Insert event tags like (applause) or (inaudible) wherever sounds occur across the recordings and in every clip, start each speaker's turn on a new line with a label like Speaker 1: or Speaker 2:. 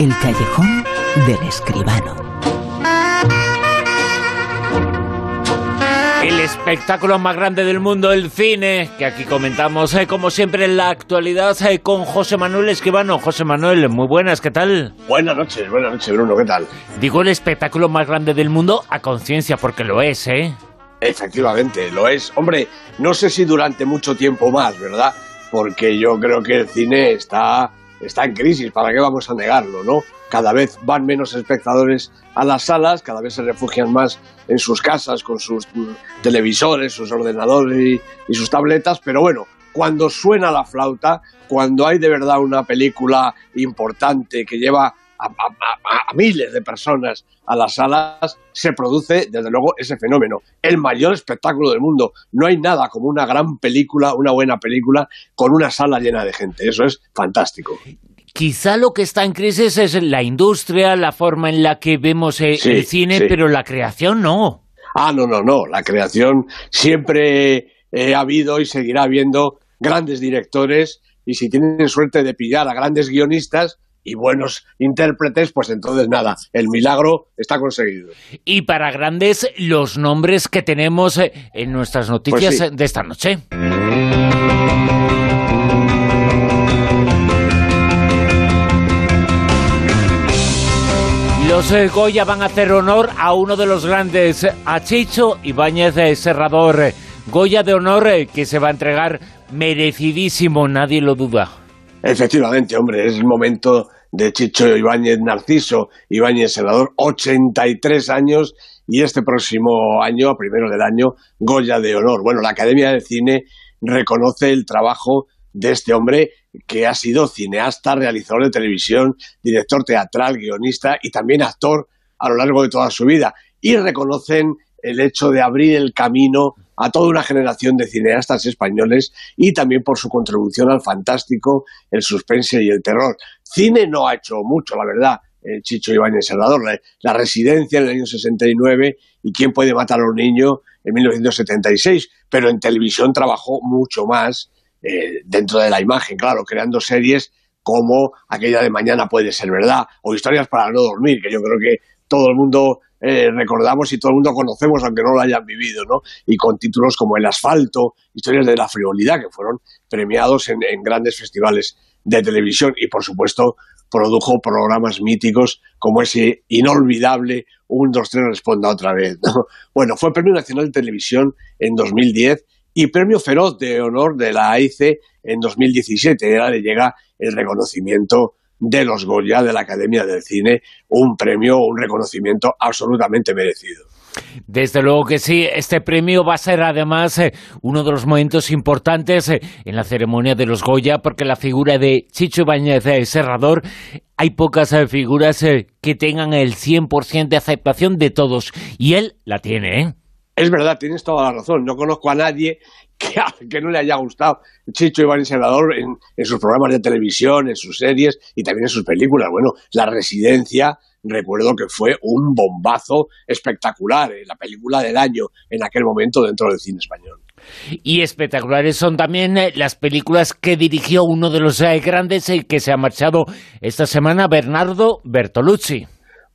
Speaker 1: El callejón del escribano.
Speaker 2: El espectáculo más grande del mundo, el cine, que aquí comentamos, eh, como siempre, en la actualidad eh, con José Manuel Escribano. José Manuel, muy buenas, ¿qué tal?
Speaker 3: Buenas noches, buenas noches, Bruno, ¿qué tal?
Speaker 2: Digo el espectáculo más grande del mundo a conciencia, porque lo es, ¿eh?
Speaker 3: Efectivamente, lo es. Hombre, no sé si durante mucho tiempo más, ¿verdad? Porque yo creo que el cine está, está en crisis, ¿para qué vamos a negarlo, no? cada vez van menos espectadores a las salas, cada vez se refugian más en sus casas con sus televisores, sus ordenadores y, sus tabletas, pero bueno, cuando suena la flauta, cuando hay de verdad una película importante que lleva a, a, miles de personas a las salas, se produce, desde luego, ese fenómeno. El mayor espectáculo del mundo. No hay nada como una gran película, una buena película, con una sala llena de gente. Eso es fantástico.
Speaker 2: Quizá lo que está en crisis es la industria, la forma en la que vemos eh, el cine, pero la creación no.
Speaker 3: Ah, no, no, no. La creación siempre eh, ha habido y seguirá habiendo grandes directores y si tienen suerte de pillar a grandes guionistas y buenos intérpretes, pues entonces nada, el milagro está conseguido.
Speaker 2: Y para grandes, los nombres que tenemos eh, en nuestras pues noticias de esta noche. Los eh, Goya van a hacer honor a uno de los grandes, a Chicho Ibáñez de Serrador. Goya de honor eh, que se va a entregar merecidísimo, nadie lo duda.
Speaker 3: Efectivamente, hombre, es el momento de Chicho Ibáñez Narciso, Ibáñez Serrador, 83 años y este próximo año, a primero del año, Goya de honor. Bueno, la Academia de Cine reconoce el trabajo de este hombre que ha sido cineasta, realizador de televisión, director teatral, guionista y también actor a lo largo de toda su vida. Y reconocen el hecho de abrir el camino a toda una generación de cineastas españoles y también por su contribución al fantástico, el suspense y el terror. Cine no ha hecho mucho, la verdad, el Chicho Ibáñez Salvador, la, residencia en el año 69 y quién puede matar a un niño en 1976, pero en televisión trabajó mucho más eh, dentro de la imagen, claro, creando series como aquella de mañana puede ser verdad, o historias para no dormir, que yo creo que todo el mundo eh, recordamos y todo el mundo conocemos, aunque no lo hayan vivido, ¿no? Y con títulos como El asfalto, historias de la frivolidad, que fueron premiados en, grandes festivales de televisión y, por supuesto, produjo programas míticos como ese inolvidable Un, dos, tres, responda otra vez. (laughs) Bueno, fue Premio Nacional de Televisión en 2010 y Premio Feroz de Honor de la AIC en 2017. Era le llega el reconocimiento de los Goya de la Academia del Cine, un premio, un reconocimiento absolutamente merecido.
Speaker 2: Desde luego que sí, este premio va a ser además eh, uno de los momentos importantes eh, en la ceremonia de los Goya, porque la figura de Chicho Ibáñez de Serrador, hay pocas eh, figuras que tengan el 100% de aceptación de todos, y él la tiene, ¿eh?
Speaker 3: Es verdad, tienes toda la razón. No conozco a nadie (laughs) que, que no le haya gustado Chicho Iván Senador en, en, sus programas de televisión, en sus series y también en sus películas. Bueno, La Residencia, recuerdo que fue un bombazo espectacular, eh, la película del año en aquel momento dentro del cine español.
Speaker 2: Y espectaculares son también eh, las películas que dirigió uno de los eh, grandes que se ha marchado esta semana, Bernardo Bertolucci.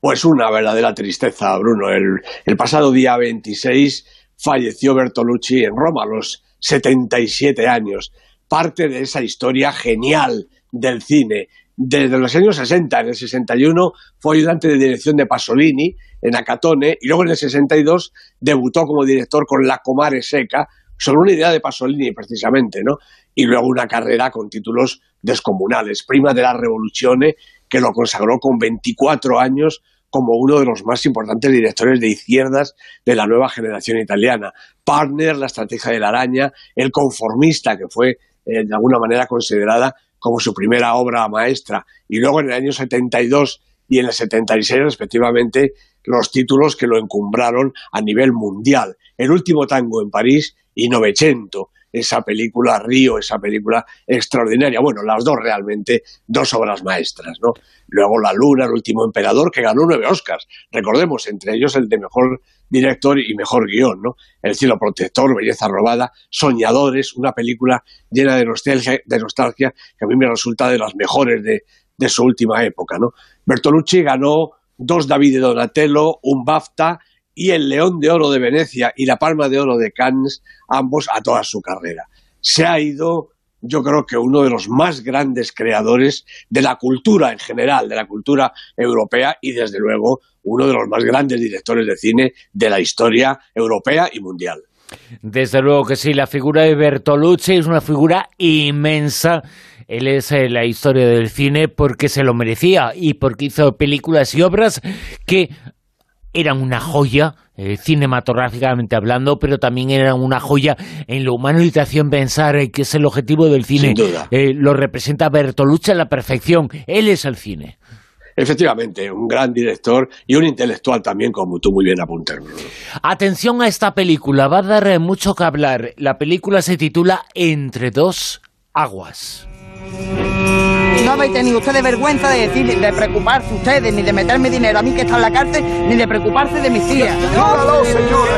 Speaker 3: Pues una verdadera tristeza, Bruno. El, pasado día 26 falleció Bertolucci en Roma a los 77 años. Parte de esa historia genial del cine. Desde los años 60, en el 61 fue ayudante de dirección de Pasolini en Acatone y luego en el 62 debutó como director con La Comare Seca sobre una idea de Pasolini precisamente, ¿no? Y luego una carrera con títulos descomunales. Prima de la Revoluzione que lo consagró con 24 años como uno de los más importantes directores de izquierdas de la nueva generación italiana. Partner, La estrategia de la araña, El conformista, que fue eh, de alguna manera considerada como su primera obra maestra. Y luego en el año 72 y en el 76, respectivamente, los títulos que lo encumbraron a nivel mundial. El último tango en París y Novecento, esa película Río, esa película extraordinaria. Bueno, las dos realmente, dos obras maestras, ¿no? Luego La Luna, El último emperador, que ganó nueve Oscars. Recordemos, entre ellos el de mejor director y mejor guion, ¿no? El cielo protector, Belleza robada, Soñadores, una película llena de nostalgia, de nostalgia que a mí me resulta de las mejores de, de su última época. ¿no? Bertolucci ganó dos David de Donatello, un BAFTA y el León de Oro de Venecia y la Palma de Oro de Cannes, ambos a toda su carrera. Se ha ido, yo creo que uno de los más grandes creadores de la cultura en general, de la cultura europea y desde luego uno de los más grandes directores de cine de la historia europea y mundial.
Speaker 2: Desde luego que sí, la figura de Bertolucci es una figura inmensa. Él es eh, la historia del cine porque se lo merecía y porque hizo películas y obras que eran una joya eh, cinematográficamente hablando, pero también eran una joya en la humanización pensar eh, que es el objetivo del cine. lo representa Bertolucci a la perfección. Él es el cine.
Speaker 3: Efectivamente, un gran director y un intelectual también, como tú muy bien apuntas.
Speaker 2: Atención a esta película, va a dar eh, mucho que hablar. La película se titula Entre dos aguas.
Speaker 4: No habéis tenido ustedes vergüenza de decir, de preocuparse ustedes, ni de meterme dinero a mí que está en la cárcel, ni de preocuparse de mis tías. ¡No, señora!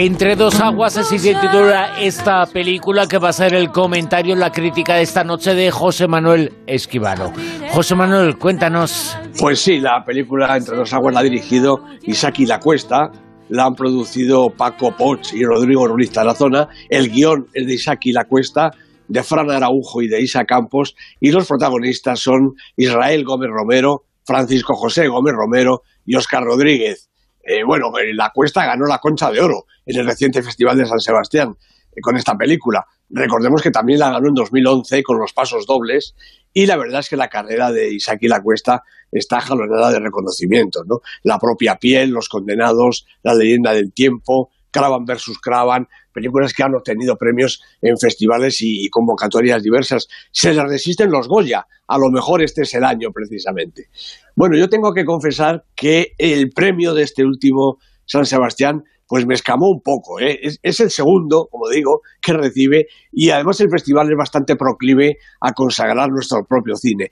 Speaker 2: Entre dos aguas se titula esta película que va a ser el comentario, la crítica de esta noche de José Manuel Esquivano. José Manuel, cuéntanos.
Speaker 3: Pues sí, la película Entre dos aguas la ha dirigido Isaki La Cuesta, la han producido Paco Poch y Rodrigo Ruiz Tarazona, el guion es de Isaki La Cuesta, de Fran Araujo y de Isa Campos, y los protagonistas son Israel Gómez Romero, Francisco José Gómez Romero y Oscar Rodríguez. Eh, bueno, eh, la Cuesta ganó la Concha de Oro en el reciente Festival de San Sebastián eh, con esta película. Recordemos que también la ganó en 2011 con Los Pasos Dobles y la verdad es que la carrera de Isaki La Cuesta está jalonada de reconocimientos, ¿no? La propia piel, Los Condenados, La Leyenda del Tiempo, Cravan versus Cravan, películas que han obtenido premios en festivales y, convocatorias diversas. Se les resisten los Goya, a lo mejor este es el año precisamente. Bueno, yo tengo que confesar que el premio de este último San Sebastián pues me escamó un poco. ¿eh? Es, es, el segundo, como digo, que recibe y además el festival es bastante proclive a consagrar nuestro propio cine.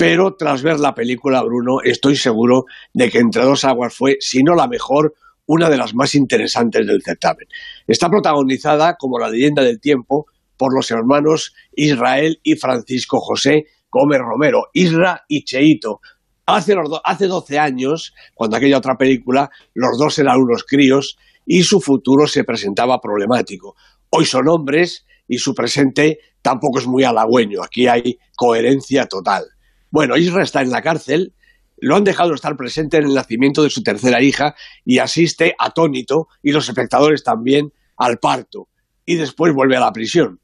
Speaker 3: Pero tras ver la película, Bruno, estoy seguro de que Entre dos aguas fue, si no la mejor, una de las más interesantes del certamen. Está protagonizada, como la leyenda del tiempo, por los hermanos Israel y Francisco José Gómez Romero, Isra y Cheito. Hace, hace 12 años, cuando aquella otra película, los dos eran unos críos y su futuro se presentaba problemático. Hoy son hombres y su presente tampoco es muy halagüeño. Aquí hay coherencia total. Bueno, Isra está en la cárcel lo han dejado estar presente en el nacimiento de su tercera hija y asiste atónito, y los espectadores también, al parto, y después vuelve a la prisión.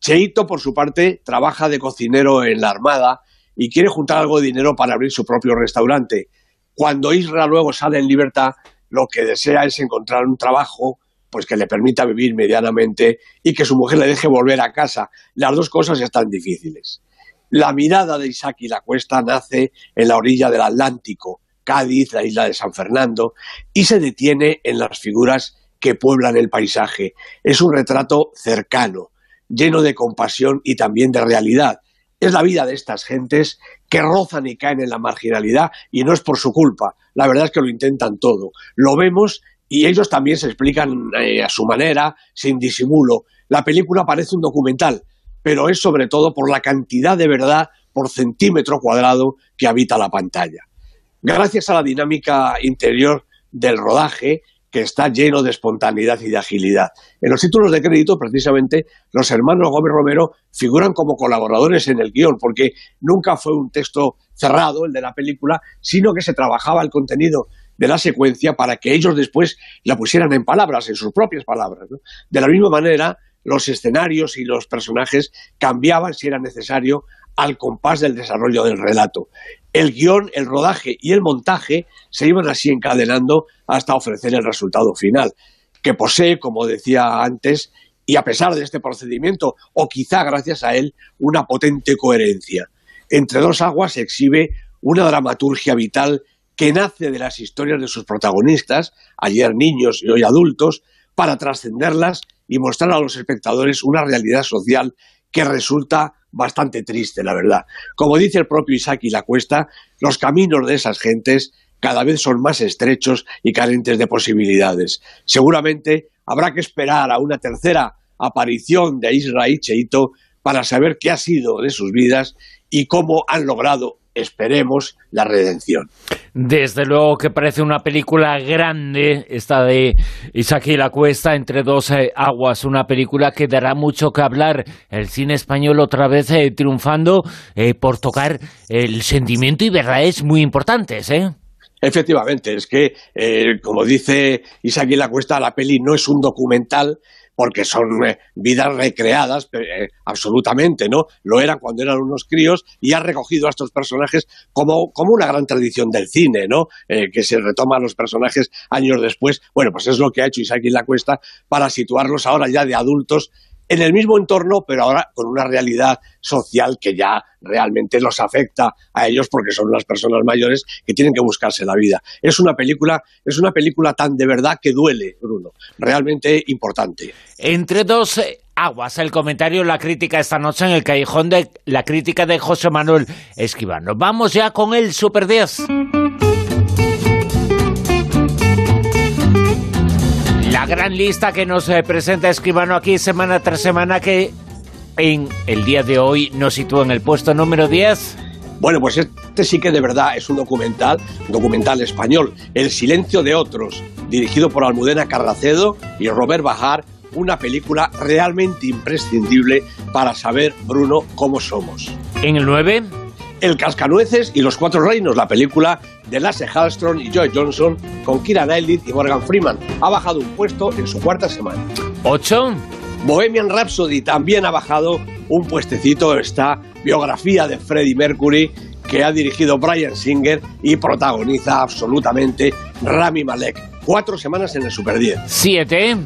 Speaker 3: Cheito, por su parte, trabaja de cocinero en la Armada y quiere juntar algo de dinero para abrir su propio restaurante. Cuando Isra luego sale en libertad, lo que desea es encontrar un trabajo pues que le permita vivir medianamente y que su mujer le deje volver a casa. Las dos cosas están difíciles. La mirada de Isaac y la cuesta nace en la orilla del Atlántico, Cádiz, la isla de San Fernando, y se detiene en las figuras que pueblan el paisaje. Es un retrato cercano, lleno de compasión y también de realidad. Es la vida de estas gentes que rozan y caen en la marginalidad y no es por su culpa. La verdad es que lo intentan todo. Lo vemos y ellos también se explican eh, a su manera, sin disimulo. La película parece un documental, pero es sobre todo por la cantidad de verdad por centímetro cuadrado que habita la pantalla. Gracias a la dinámica interior del rodaje, que está lleno de espontaneidad y de agilidad. En los títulos de crédito, precisamente, los hermanos Gómez Romero figuran como colaboradores en el guion, porque nunca fue un texto cerrado, el de la película, sino que se trabajaba el contenido de la secuencia para que ellos después la pusieran en palabras, en sus propias palabras. De la misma manera, los escenarios y los personajes cambiaban si era necesario al compás del desarrollo del relato. El guion, el rodaje y el montaje se iban así encadenando hasta ofrecer el resultado final, que posee, como decía antes, y a pesar de este procedimiento, o quizá gracias a él, una potente coherencia. Entre dos aguas se exhibe una dramaturgia vital que nace de las historias de sus protagonistas, ayer niños y hoy adultos, para trascenderlas y mostrar a los espectadores una realidad social que resulta bastante triste, la verdad. Como dice el propio Isaac y la Cuesta, los caminos de esas gentes cada vez son más estrechos y carentes de posibilidades. Seguramente habrá que esperar a una tercera aparición de Israel Cheito para saber qué ha sido de sus vidas y cómo han logrado esperemos la redención.
Speaker 2: Desde luego que parece una película grande, esta de Isaac y la Cuesta, entre dos eh, aguas, una película que dará mucho que hablar. El cine español otra vez eh, triunfando eh, por tocar el sentimiento y verdades muy importantes, ¿eh?
Speaker 3: Efectivamente, es que, como dice Isaac y la Cuesta, la peli no es un documental, porque son eh, vidas recreadas eh, absolutamente, ¿no? Lo eran cuando eran unos críos y ha recogido a estos personajes como, como una gran tradición del cine, ¿no? Eh, que se retoma a los personajes años después. Bueno, pues es lo que ha hecho Isaac y la Cuesta para situarlos ahora ya de adultos en el mismo entorno, pero ahora con una realidad social que ya realmente los afecta a ellos porque son las personas mayores que tienen que buscarse la vida. Es una película, es una película tan de verdad que duele, Bruno, realmente importante.
Speaker 2: Entre dos aguas, el comentario, la crítica esta noche en el callejón de la crítica de José Manuel Esquivano. Vamos ya con el Super 10. La gran lista que nos eh, presenta Escribano aquí semana tras semana que en el día de hoy nos sitúa en el puesto número 10.
Speaker 3: Bueno, pues este sí que de verdad es un documental, documental español, El silencio de otros, dirigido por Almudena Carracedo y Robert Bajar, una película realmente imprescindible para saber, Bruno, cómo somos.
Speaker 2: En el 9
Speaker 3: el Cascanueces y los Cuatro Reinos, la película de Lasse Hallström y Joy Johnson con Kira Knightley y Morgan Freeman. Ha bajado un puesto en su cuarta semana.
Speaker 2: ¿Ocho?
Speaker 3: Bohemian Rhapsody también ha bajado un puestecito. Esta biografía de Freddie Mercury que ha dirigido Brian Singer y protagoniza absolutamente Rami Malek. Cuatro semanas en el Super 10.
Speaker 2: ¿Siete?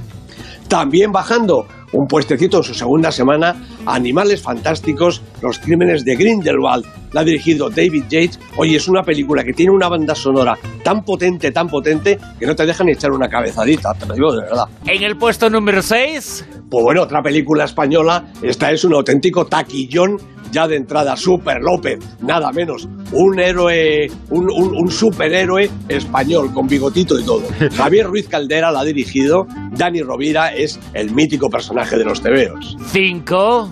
Speaker 3: También bajando un puestecito en su segunda semana, Animales Fantásticos, Los Crímenes de Grindelwald. La ha dirigido David Yates. Oye, es una película que tiene una banda sonora tan potente, tan potente, que no te dejan echar una cabezadita, te lo digo de verdad.
Speaker 2: En el puesto número 6.
Speaker 3: Pues bueno, otra película española. Esta es un auténtico taquillón ya de entrada, Super López, nada menos, un héroe, un, superhéroe español con bigotito y todo. (laughs) Javier Ruiz Caldera la ha dirigido, Dani Rovira es el mítico personaje de los tebeos.
Speaker 2: Cinco.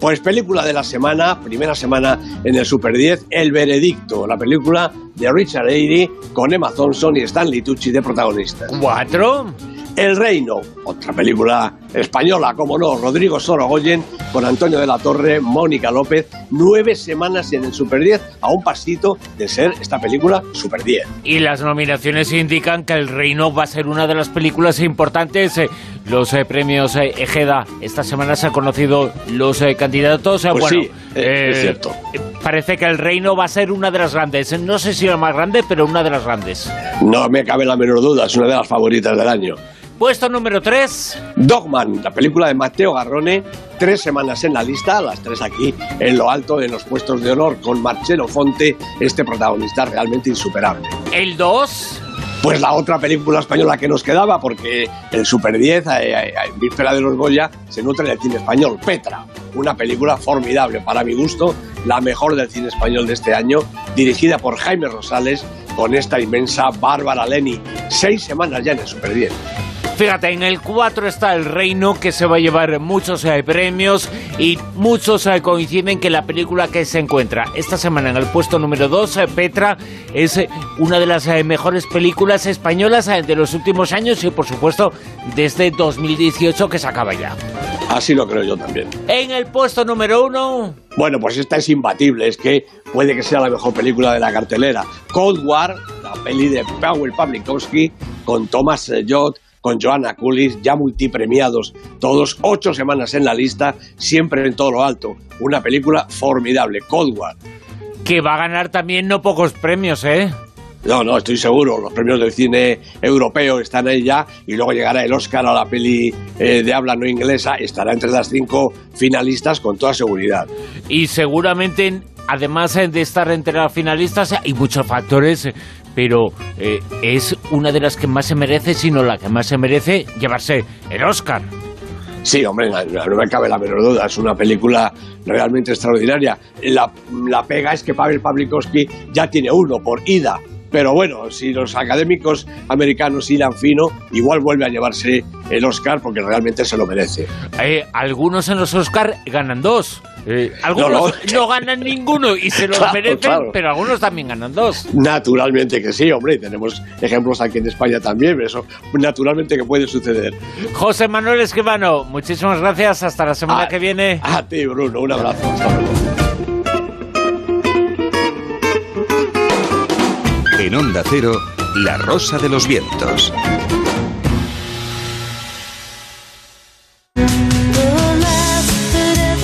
Speaker 3: Pues película de la semana, primera semana en el Super 10, El Veredicto, la película de Richard Eyre con Emma Thompson y Stanley Tucci de protagonistas.
Speaker 2: Cuatro.
Speaker 3: El Reino, otra película española, como no, Rodrigo Sorogoyen, con Antonio de la Torre, Mónica López, nueve semanas en el Super 10, a un pasito de ser esta película Super 10.
Speaker 2: Y las nominaciones indican que El Reino va a ser una de las películas importantes. Eh, los eh, premios eh, Ejeda, esta semana se han conocido los candidatos.
Speaker 3: Pues
Speaker 2: bueno,
Speaker 3: sí, es cierto.
Speaker 2: Parece que El Reino va a ser una de las grandes. No sé si la más grande, pero una de las grandes.
Speaker 3: No me cabe la menor duda, es una de las favoritas del año.
Speaker 2: Puesto número 3.
Speaker 3: Dogman, la película de Mateo Garrone, tres semanas en la lista, las tres aquí en lo alto, en los puestos de honor, con Marcelo Fonte, este protagonista realmente insuperable.
Speaker 2: El 2.
Speaker 3: Pues la otra película española que nos quedaba, porque el Super 10, eh, eh, en víspera de los Goya, se nutre del cine español. Petra, una película formidable para mi gusto, la mejor del cine español de este año, dirigida por Jaime Rosales, con esta inmensa Bárbara Leni. Seis semanas ya en el Super 10.
Speaker 2: Fíjate, en el 4 está El Reino, que se va a llevar muchos eh, premios y muchos eh, coinciden que la película que se encuentra esta semana en el puesto número 2, eh, Petra, es una de las mejores películas españolas de los últimos años y, por supuesto, desde 2018 que se acaba ya.
Speaker 3: Así lo creo yo también.
Speaker 2: En el puesto número 1...
Speaker 3: Bueno, pues esta es imbatible, es que puede que sea la mejor película de la cartelera. Cold War, la peli de Powell Pawlikowski, con Thomas Jott, con Joanna Coolidge, ya multipremiados, todos ocho semanas en la lista, siempre en todo lo alto. Una película formidable, Cold War.
Speaker 2: Que va a ganar también no pocos premios, ¿eh?
Speaker 3: No, no, estoy seguro. Los premios del cine europeo están ahí ya y luego llegará el Oscar a la peli eh, de habla no inglesa. Estará entre las cinco finalistas con toda seguridad.
Speaker 2: Y seguramente, además de estar entre las finalistas, hay muchos factores pero eh, es una de las que más se merece, sino la que más se merece llevarse el Oscar.
Speaker 3: Sí, hombre, no, me cabe la menor duda. Es una película realmente extraordinaria. La, la pega es que Pavel Pavlikovsky ya tiene uno por ida. Pero bueno, si los académicos americanos irán fino, igual vuelve a llevarse el Oscar porque realmente se lo merece.
Speaker 2: Eh, algunos en los Oscar ganan dos. Eh, algunos (laughs) no, ganan ninguno y se los merecen, pero algunos también ganan dos.
Speaker 3: Naturalmente que sí, hombre, tenemos ejemplos aquí en España también, eso naturalmente que puede suceder.
Speaker 2: José Manuel Esquivano, muchísimas gracias, hasta la semana que viene.
Speaker 3: A ti, Bruno, un abrazo, hasta luego.
Speaker 5: En Onda Cero, La Rosa de los Vientos.